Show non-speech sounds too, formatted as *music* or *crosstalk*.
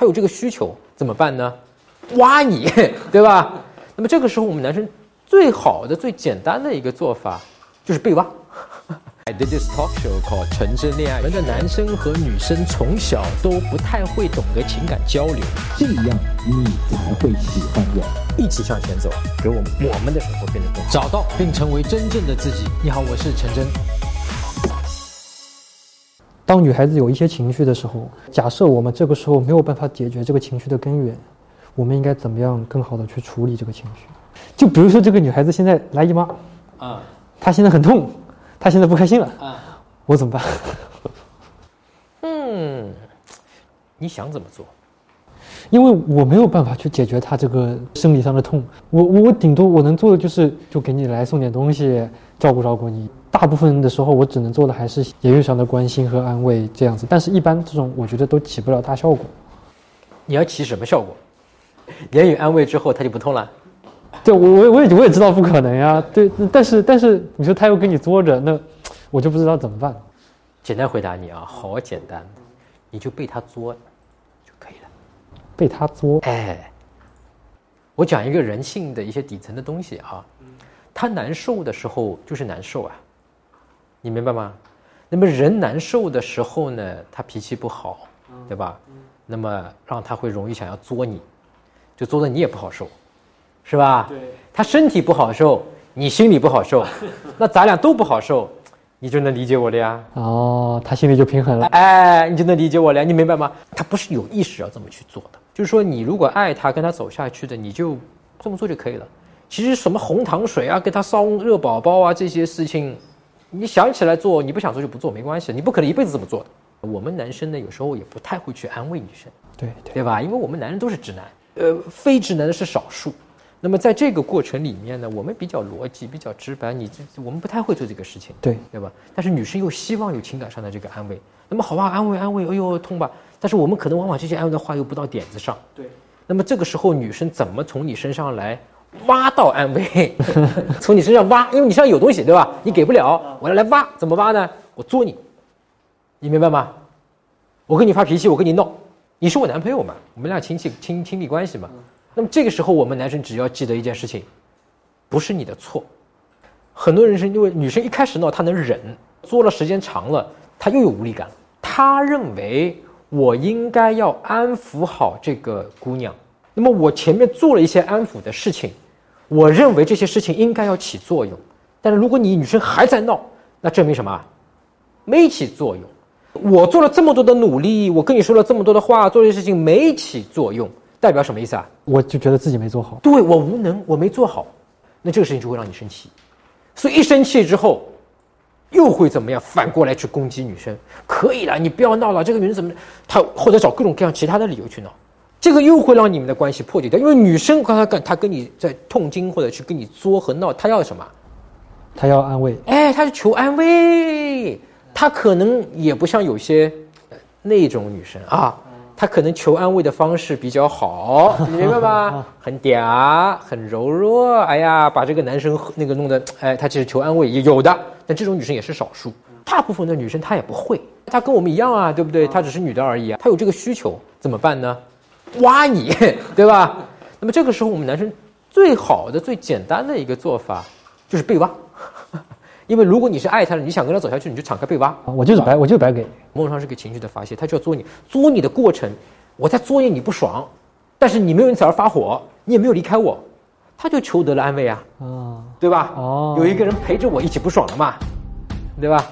他有这个需求怎么办呢？挖你，*laughs* 对吧？那么这个时候我们男生最好的、最简单的一个做法就是被挖。*laughs* I did this talk show called《纯真恋爱》。我们的男生和女生从小都不太会懂得情感交流，这样你才会喜欢我。一起向前走，给我们我们的生活变得更好。找到并成为真正的自己。你好，我是陈真。当女孩子有一些情绪的时候，假设我们这个时候没有办法解决这个情绪的根源，我们应该怎么样更好的去处理这个情绪？就比如说这个女孩子现在来姨妈，啊，她现在很痛，她现在不开心了，啊，我怎么办？嗯，你想怎么做？因为我没有办法去解决她这个生理上的痛，我我我顶多我能做的就是就给你来送点东西，照顾照顾你。大部分的时候，我只能做的还是言语上的关心和安慰这样子，但是一般这种我觉得都起不了大效果。你要起什么效果？*laughs* 言语安慰之后他就不痛了？对，我我我也我也知道不可能呀。对，但是但是你说他又跟你作着，那我就不知道怎么办。简单回答你啊，好简单，你就被他作就可以了。被他作？哎，我讲一个人性的一些底层的东西啊，他难受的时候就是难受啊。你明白吗？那么人难受的时候呢，他脾气不好，对吧？那么让他会容易想要作你，就作的你也不好受，是吧？对。他身体不好受，你心里不好受，*laughs* 那咱俩都不好受，你就能理解我了呀。哦，他心里就平衡了。哎，你就能理解我了，你明白吗？他不是有意识要这么去做的，就是说你如果爱他，跟他走下去的，你就这么做就可以了。其实什么红糖水啊，给他烧热宝宝啊，这些事情。你想起来做，你不想做就不做，没关系。你不可能一辈子这么做的。我们男生呢，有时候也不太会去安慰女生，对对吧？因为我们男人都是直男，呃，非直男的是少数。那么在这个过程里面呢，我们比较逻辑，比较直白。你这我们不太会做这个事情，对对吧？但是女生又希望有情感上的这个安慰。那么好吧，安慰安慰，哎呦痛吧。但是我们可能往往这些安慰的话又不到点子上，对。那么这个时候女生怎么从你身上来？挖到安慰，*laughs* 从你身上挖，因为你身上有东西，对吧？你给不了，我要来挖，怎么挖呢？我作你，你明白吗？我跟你发脾气，我跟你闹，你是我男朋友嘛？我们俩亲戚亲亲密关系嘛？那么这个时候，我们男生只要记得一件事情，不是你的错。很多人是因为女生一开始闹，她能忍，作了时间长了，她又有无力感了。她认为我应该要安抚好这个姑娘。那么我前面做了一些安抚的事情，我认为这些事情应该要起作用，但是如果你女生还在闹，那证明什么？没起作用。我做了这么多的努力，我跟你说了这么多的话，做这些事情没起作用，代表什么意思啊？我就觉得自己没做好，对我无能，我没做好，那这个事情就会让你生气，所以一生气之后，又会怎么样？反过来去攻击女生，可以了，你不要闹了，这个女人怎么？她或者找各种各样其他的理由去闹。这个又会让你们的关系破解掉，因为女生刚才跟她跟你在痛经或者去跟你作和闹，她要什么？她要安慰。哎，她是求安慰。她可能也不像有些那种女生啊，她可能求安慰的方式比较好，你 *laughs* 明白吧？很嗲，很柔弱。哎呀，把这个男生那个弄得，哎，她其实求安慰也有的，但这种女生也是少数。大部分的女生她也不会，她跟我们一样啊，对不对？她只是女的而已啊，她有这个需求怎么办呢？挖你，*laughs* 对吧？那么这个时候，我们男生最好的、最简单的一个做法就是被挖，*laughs* 因为如果你是爱他的，你想跟他走下去，你就敞开被挖。我就是白，我就白给。某种上是个情绪的发泄，他就要作你。作你的过程，我在作业你不爽，但是你没有因此而发火，你也没有离开我，他就求得了安慰啊，啊，对吧？哦，有一个人陪着我一起不爽了嘛，对吧？